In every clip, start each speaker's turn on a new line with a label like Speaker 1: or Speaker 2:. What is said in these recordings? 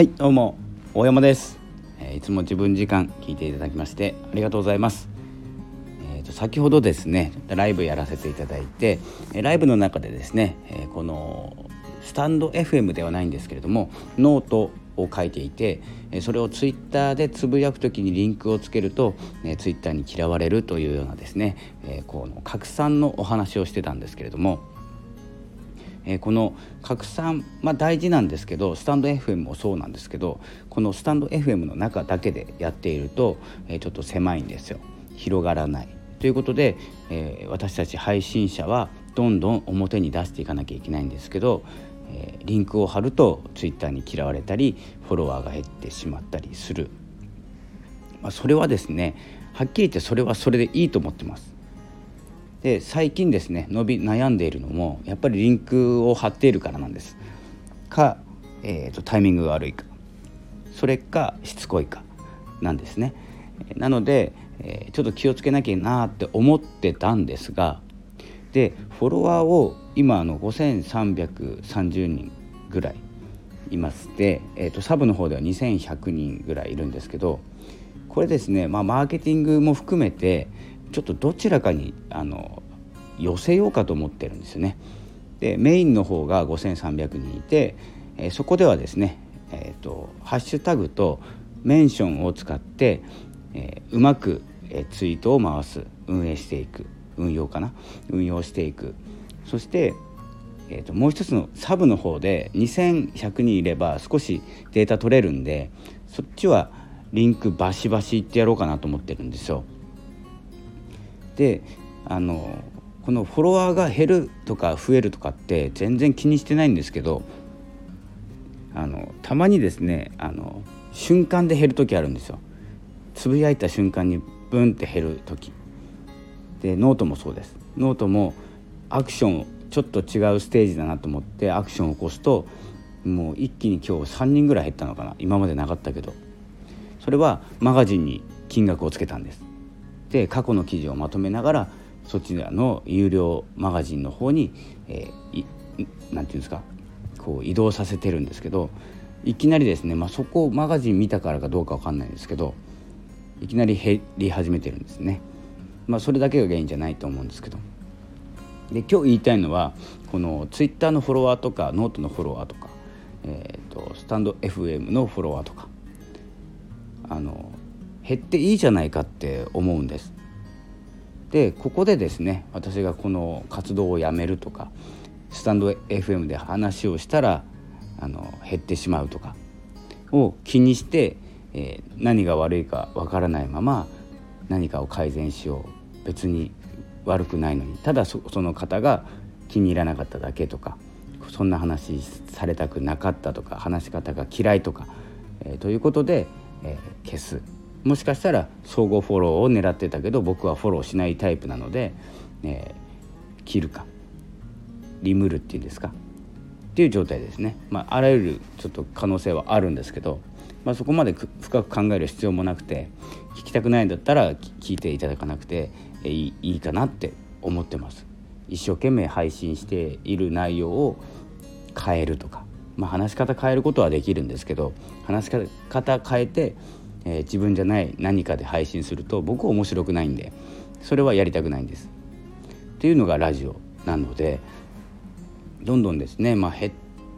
Speaker 1: はいどうも大山です、えー、いつも自分時間聞いていただきましてありがとうございます。えーと、先ほどですねライブやらせていただいてライブの中でですね、えー、このスタンド FM ではないんですけれどもノートを書いていてそれをツイッターでつぶやく時にリンクをつけると、ね、ツイッターに嫌われるというようなですね、えー、この拡散のお話をしてたんですけれどもえー、この拡散、まあ、大事なんですけどスタンド FM もそうなんですけどこのスタンド FM の中だけでやっていると、えー、ちょっと狭いんですよ広がらない。ということで、えー、私たち配信者はどんどん表に出していかなきゃいけないんですけど、え、リンクを貼ると Twitter に嫌われたりフォロワーが減ってしまったりする、まあ、それはですねはっきり言ってそれはそれでいいと思ってます。で最近ですね伸び悩んでいるのもやっぱりリンクを貼っているからなんです。か、えーと、タイミングが悪いか。それかしつこいかなんですね。なので、えー、ちょっと気をつけなきゃなって思ってたんですがでフォロワーを今の5330人ぐらいいますで、えーとサブの方では2100人ぐらいいるんですけどこれですね、まあ、マーケティングも含めてちょっとどちらかにあの寄せようかと思ってるんですよね。でメインの方が5300人いて、えー、そこではですね、えーと、ハッシュタグとメンションを使って、えー、うまく、えー、ツイートを回す運営していく運用かな？運用していくそして、えーともう一つのサブの方で2100人いれば少しデータ取れるんでそっちはリンクバシバシいってやろうかなと思ってるんですよ。であのこのフォロワーが減るとか増えるとかって全然気にしてないんですけどあのたまにですねあの瞬間で減る時あるんですよ。つぶやいた瞬間にブンって減る時。でノートもそうです。ノートもアクションちょっと違うステージだなと思ってアクションを起こすともう一気に今日3人ぐらい減ったのかな。今までなかったけど。それはマガジンに金額をつけたんです。で過去の記事をまとめながらそちらの有料マガジンの方に何、えー、て言うんですかこう移動させてるんですけどいきなりですね、まあ、そこをマガジン見たからかどうか分かんないんですけどいきなり減り始めてるんですね。まあ、それだけが原因じゃないと思うんですけどで今日言いたいのはこのツイッターのフォロワーとかノートのフォロワーとか、えー、とスタンド FM のフォロワーとかあの減っていいじゃないかって思うんです。でここでですね私がこの活動をやめるとかスタンド FM で話をしたらあの減ってしまうとかを気にして、えー、何が悪いかわからないまま何かを改善しよう。別に悪くないのに。ただその方が気に入らなかっただけとかそんな話されたくなかったとか話し方が嫌いとか、えー、ということで、えー、消す。もしかしたら相互フォローを狙ってたけど僕はフォローしないタイプなので、えー、切るかリムールっていうんですかっていう状態ですね、まあ、あらゆるちょっと可能性はあるんですけど、まあ、そこまで深く考える必要もなくて聞きたくないんだったら聞いていただかなくていいいいかなって思ってます。一生懸命配信している内容を変えるとか、まあ、話し方変えることはできるんですけど話し方変えてえー、自分じゃない何かで配信すると僕は面白くないんでそれはやりたくないんです。っていうのがラジオなのでどんどんですね、まあ、減っ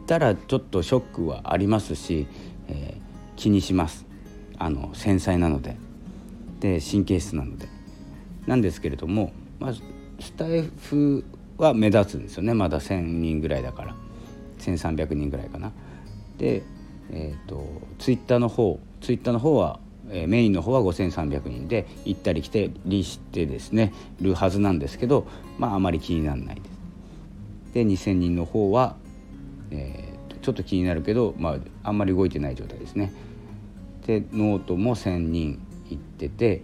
Speaker 1: たらちょっとショックはありますし、えー、気にします。あの繊細なので。で神経質なので。なんですけれども、まあ、スタイフは目立つんですよね。まだ1,000人ぐらいだから。1,300人ぐらいかな。でえーと、ツイッターの方ツイッターの方は、えー、メインの方は5300人で行ったり来たりしてですねるはずなんですけどまああまり気にならないです。で2000人の方は、えー、ちょっと気になるけど、まあ、あんまり動いてない状態ですね。でノートも1,000人行ってて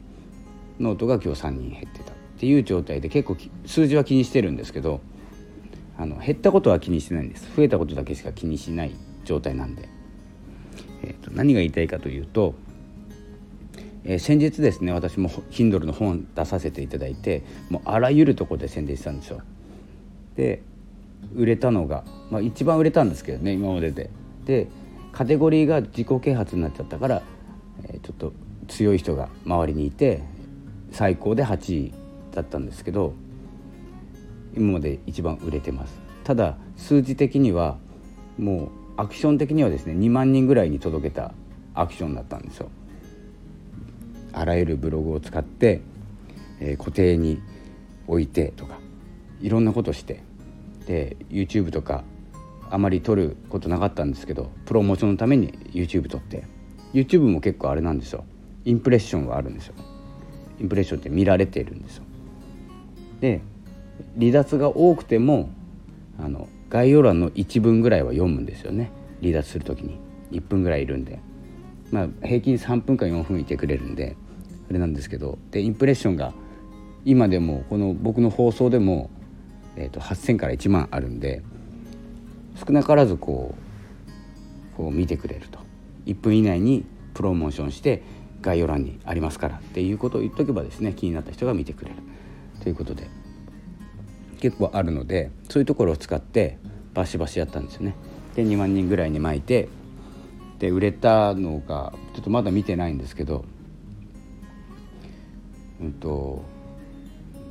Speaker 1: ノートが今日3人減ってたっていう状態で結構数字は気にしてるんですけどあの減ったことは気にしてないんです増えたことだけしか気にしない状態なんで。えーと、何が言いたいかというと、えー、先日ですね私も Kindle の本出させていただいてもうあらゆるとこで宣伝したんですよ。で売れたのが、まあ、一番売れたんですけどね今までで。でカテゴリーが自己啓発になっちゃったから、えー、ちょっと強い人が周りにいて最高で8位だったんですけど今まで一番売れてますただ数字的にはもうアクション的にはですね2万人ぐらいに届けたアクションだったんですよ。あらゆるブログを使って、えー、固定に置いてとかいろんなことしてで YouTube とかあまり撮ることなかったんですけどプロモーションのために YouTube 撮って YouTube も結構あれなんですよ。インプレッションはあるんですよ。インプレッションって見られているんですよ。で離脱が多くてもあの概要欄の一文ぐらいは読むんですよね。離脱する時に。1分ぐらいいるんで。まあ平均3分か4分いてくれるんであれなんですけど。でインプレッションが今でもこの僕の放送でも、えー、と8,000から1万あるんで少なからずこうこう見てくれると。1分以内にプロモーションして概要欄にありますからっていうことを言っとけばですね気になった人が見てくれる。ということで。結構あるのでそういうところを使ってバシバシやったんですよね。で2万人ぐらいに巻いてで売れたのがちょっとまだ見てないんですけどうんと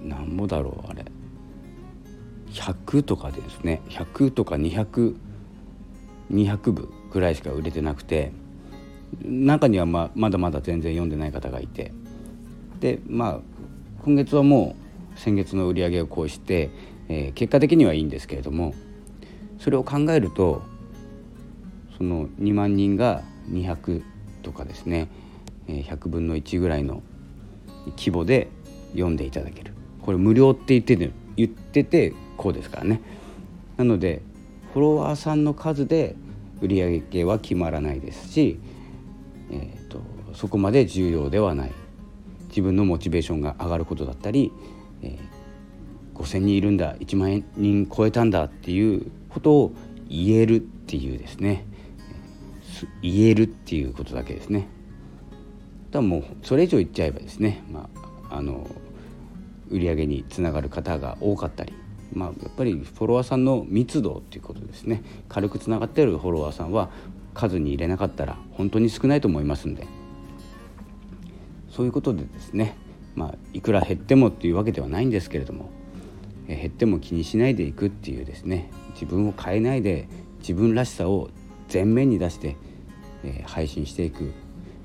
Speaker 1: なんぼだろうあれ。100とかですね。100とか200200部ぐらいしか売れてなくて中にはままだまだ全然読んでない方がいて。でまあ今月はもう先月の売り上げをこうして、えー、結果的にはいいんですけれどもそれを考えるとその2万人が200とかですね100分の1ぐらいの規模で読んでいただける。これ無料って言ってて言っててこうですからね。なのでフォロワーさんの数で売上系は決まらないですし、えーと、そこまで重要ではない。自分のモチベーションが上がることだったり、えー、5,000人いるんだ1万人超えたんだっていうことを言えるっていうですね。言えるっていうことだけですね。だもうそれ以上言っちゃえばですね、まあ、あの売り上げにつながる方が多かったり、まあ、やっぱりフォロワーさんの密度っていうことですね。軽くつながってるフォロワーさんは数に入れなかったら本当に少ないと思いますんで。そういうことでですね、まあ、いくら減ってもっていうわけではないんですけれども減っても気にしないでいくっていうですね自分を変えないで自分らしさを前面に出して、え、配信していく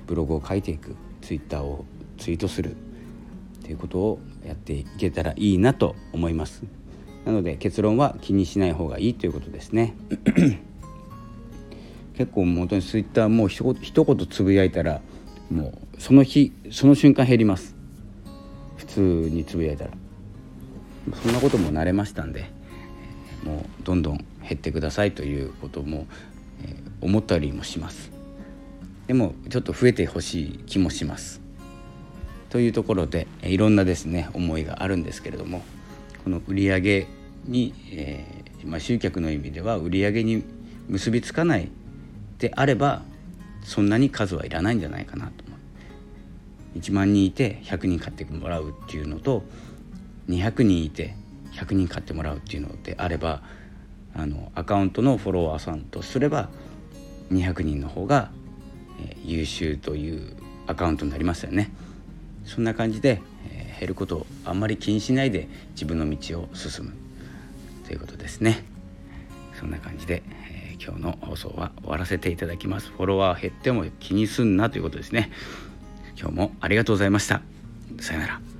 Speaker 1: ブログを書いていくツイッターをツイートするっていうことをやっていけたらいいなと思います。なので結論は気にしない方がいいということですね。結構本当にツイッターもう一言一言つぶやいたらもうその日その瞬間減ります。普通につぶやいたら。そんなことも慣れましたんでもうどんどん減ってくださいということも、え思ったりもします。でもちょっと増えてほしい気もします。というところでいろんなですね思いがあるんですけれどもこの売上に、えー、まあ、集客の意味では売上に結びつかないであればそんなに数はいらないんじゃないかなと。1万人いて100人買ってもらうっていうのと200人いて100人買ってもらうっていうのであればあのアカウントのフォロワーさんとすれば200人の方が、え、優秀というアカウントになりますよね。そんな感じで、えー、減ることをあんまり気にしないで自分の道を進む。ということですね。そんな感じで、えー、今日の放送は終わらせていただきます。フォロワー減っても気にすんなということですね。今日もありがとうございました。さよなら。